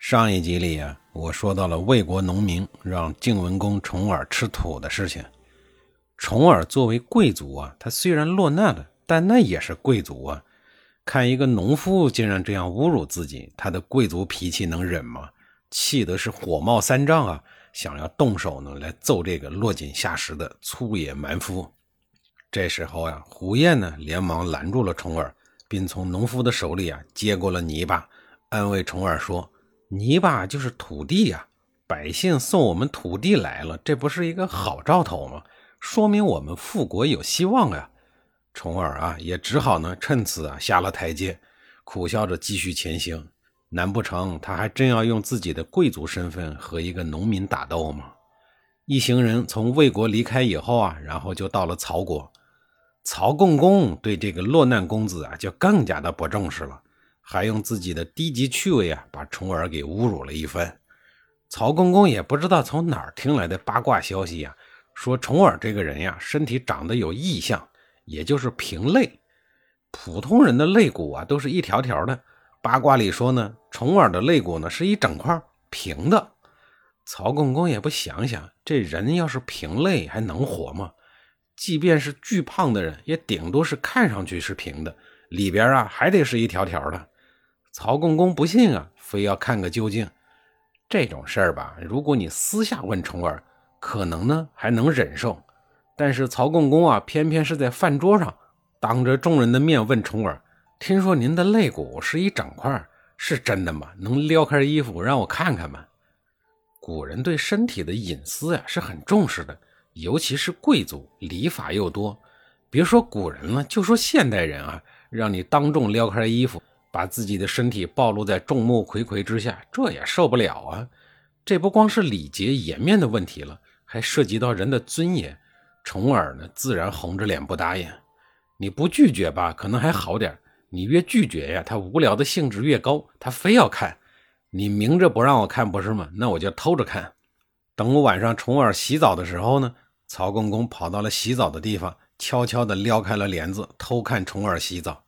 上一集里啊，我说到了魏国农民让晋文公重耳吃土的事情。重耳作为贵族啊，他虽然落难了，但那也是贵族啊。看一个农夫竟然这样侮辱自己，他的贵族脾气能忍吗？气得是火冒三丈啊，想要动手呢来揍这个落井下石的粗野蛮夫。这时候呀，胡彦呢连忙拦住了重耳，并从农夫的手里啊接过了泥巴，安慰重耳说。泥巴就是土地呀，百姓送我们土地来了，这不是一个好兆头吗？说明我们复国有希望呀。重耳啊，也只好呢趁此啊下了台阶，苦笑着继续前行。难不成他还真要用自己的贵族身份和一个农民打斗吗？一行人从魏国离开以后啊，然后就到了曹国。曹共公对这个落难公子啊，就更加的不重视了。还用自己的低级趣味啊，把重耳给侮辱了一番。曹公公也不知道从哪儿听来的八卦消息呀，说重耳这个人呀，身体长得有异象，也就是平肋。普通人的肋骨啊，都是一条条的。八卦里说呢，重耳的肋骨呢是一整块平的。曹公公也不想想，这人要是平肋还能活吗？即便是巨胖的人，也顶多是看上去是平的，里边啊还得是一条条的。曹共公不信啊，非要看个究竟。这种事儿吧，如果你私下问重耳，可能呢还能忍受。但是曹共公啊，偏偏是在饭桌上，当着众人的面问重耳：“听说您的肋骨是一整块，是真的吗？能撩开衣服让我看看吗？”古人对身体的隐私呀是很重视的，尤其是贵族，礼法又多。别说古人了，就说现代人啊，让你当众撩开衣服。把自己的身体暴露在众目睽睽之下，这也受不了啊！这不光是礼节颜面的问题了，还涉及到人的尊严。重耳呢，自然红着脸不答应。你不拒绝吧，可能还好点；你越拒绝呀，他无聊的兴致越高，他非要看。你明着不让我看，不是吗？那我就偷着看。等我晚上重耳洗澡的时候呢，曹公公跑到了洗澡的地方，悄悄地撩开了帘子，偷看重耳洗澡。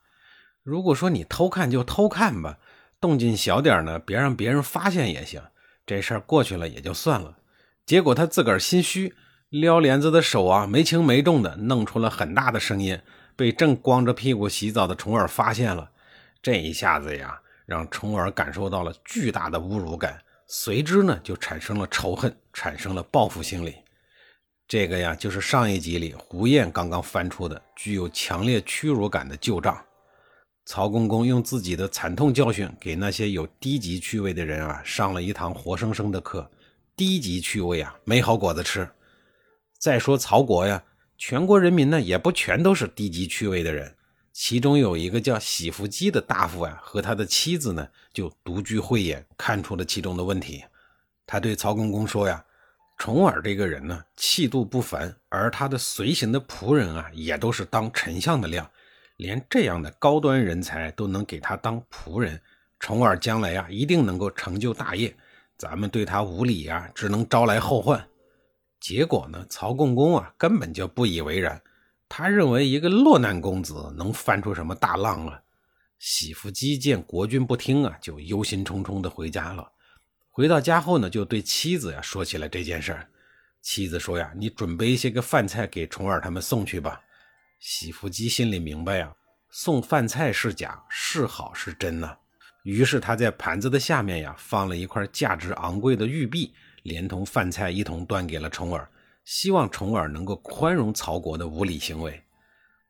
如果说你偷看就偷看吧，动静小点呢，别让别人发现也行。这事儿过去了也就算了。结果他自个儿心虚，撩帘子的手啊没轻没重的弄出了很大的声音，被正光着屁股洗澡的虫儿发现了。这一下子呀，让虫儿感受到了巨大的侮辱感，随之呢就产生了仇恨，产生了报复心理。这个呀，就是上一集里胡燕刚刚翻出的具有强烈屈辱感的旧账。曹公公用自己的惨痛教训，给那些有低级趣味的人啊上了一堂活生生的课。低级趣味啊，没好果子吃。再说曹国呀，全国人民呢也不全都是低级趣味的人。其中有一个叫喜福基的大夫啊，和他的妻子呢就独具慧眼，看出了其中的问题。他对曹公公说呀：“重耳这个人呢，气度不凡，而他的随行的仆人啊，也都是当丞相的料。”连这样的高端人才都能给他当仆人，重耳将来呀一定能够成就大业。咱们对他无礼呀，只能招来后患。结果呢，曹共公啊根本就不以为然，他认为一个落难公子能翻出什么大浪啊？喜福基见国君不听啊，就忧心忡忡的回家了。回到家后呢，就对妻子呀说起了这件事儿。妻子说呀：“你准备一些个饭菜给重耳他们送去吧。”喜福基心里明白呀，送饭菜是假，是好是真呢。于是他在盘子的下面呀，放了一块价值昂贵的玉璧，连同饭菜一同端给了重耳，希望重耳能够宽容曹国的无理行为。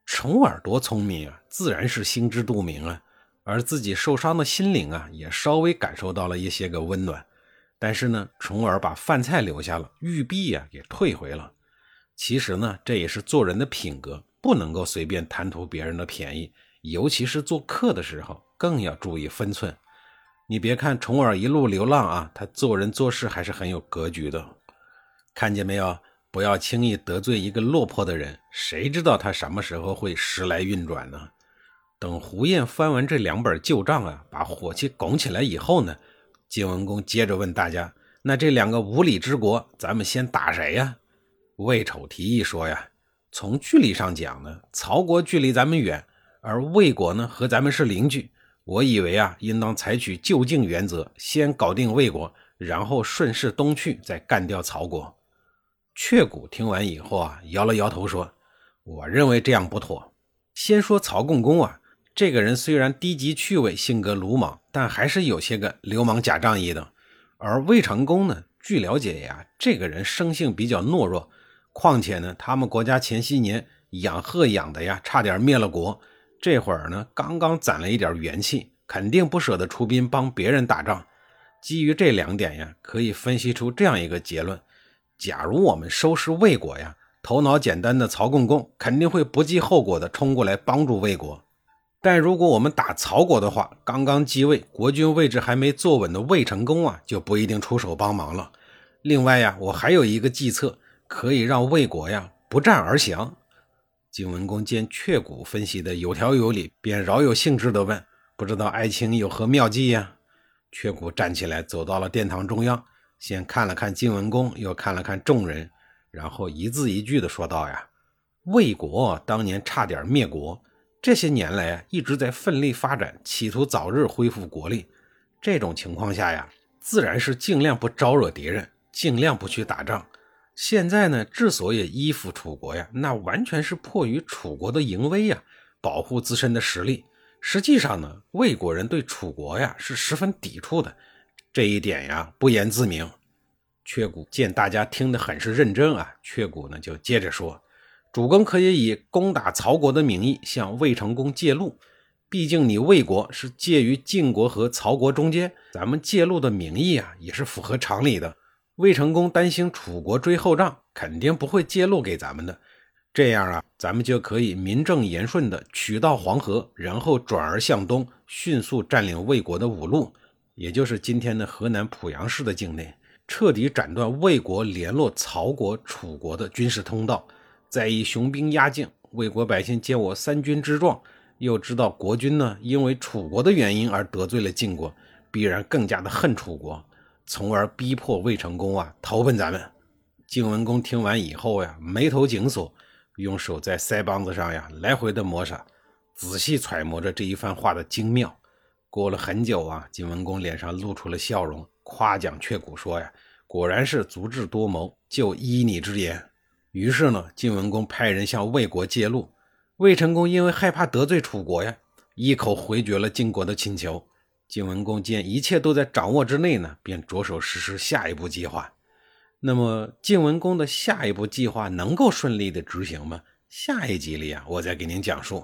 重耳多聪明啊，自然是心知肚明啊。而自己受伤的心灵啊，也稍微感受到了一些个温暖。但是呢，重耳把饭菜留下了，玉璧呀给退回了。其实呢，这也是做人的品格。不能够随便贪图别人的便宜，尤其是做客的时候，更要注意分寸。你别看重耳一路流浪啊，他做人做事还是很有格局的。看见没有？不要轻易得罪一个落魄的人，谁知道他什么时候会时来运转呢？等胡彦翻完这两本旧账啊，把火气拱起来以后呢，晋文公接着问大家：“那这两个无礼之国，咱们先打谁呀？”魏丑提议说：“呀，从距离上讲呢，曹国距离咱们远，而魏国呢和咱们是邻居。我以为啊，应当采取就近原则，先搞定魏国，然后顺势东去，再干掉曹国。”阙谷听完以后啊，摇了摇头说：“我认为这样不妥。先说曹共公啊，这个人虽然低级趣味，性格鲁莽，但还是有些个流氓假仗义的。而魏成功呢，据了解呀，这个人生性比较懦弱，况且呢，他们国家前些年养鹤养的呀，差点灭了国。这会儿呢，刚刚攒了一点元气，肯定不舍得出兵帮别人打仗。基于这两点呀，可以分析出这样一个结论。”假如我们收拾魏国呀，头脑简单的曹共公肯定会不计后果的冲过来帮助魏国。但如果我们打曹国的话，刚刚继位，国君位置还没坐稳的魏成功啊，就不一定出手帮忙了。另外呀，我还有一个计策，可以让魏国呀不战而降。晋文公见阙谷分析的有条有理，便饶有兴致地问：“不知道爱卿有何妙计呀？”阙谷站起来，走到了殿堂中央。先看了看晋文公，又看了看众人，然后一字一句的说道：“呀，魏国当年差点灭国，这些年来一直在奋力发展，企图早日恢复国力。这种情况下呀，自然是尽量不招惹敌人，尽量不去打仗。现在呢，之所以依附楚国呀，那完全是迫于楚国的淫威呀，保护自身的实力。实际上呢，魏国人对楚国呀是十分抵触的。”这一点呀，不言自明。阙谷见大家听得很是认真啊，阙谷呢就接着说：“主公可以以攻打曹国的名义向魏成功借路，毕竟你魏国是介于晋国和曹国中间，咱们借路的名义啊也是符合常理的。魏成功担心楚国追后账，肯定不会揭露给咱们的。这样啊，咱们就可以名正言顺的取到黄河，然后转而向东，迅速占领魏国的五路。”也就是今天的河南濮阳市的境内，彻底斩断魏国联络曹国、楚国的军事通道，再以雄兵压境。魏国百姓见我三军之壮，又知道国君呢因为楚国的原因而得罪了晋国，必然更加的恨楚国，从而逼迫魏成功啊投奔咱们。晋文公听完以后呀，眉头紧锁，用手在腮帮子上呀来回的摩擦，仔细揣摩着这一番话的精妙。过了很久啊，晋文公脸上露出了笑容，夸奖阙谷说：“呀，果然是足智多谋，就依你之言。”于是呢，晋文公派人向魏国借路。魏成功因为害怕得罪楚国呀，一口回绝了晋国的请求。晋文公见一切都在掌握之内呢，便着手实施下一步计划。那么，晋文公的下一步计划能够顺利的执行吗？下一集里啊，我再给您讲述。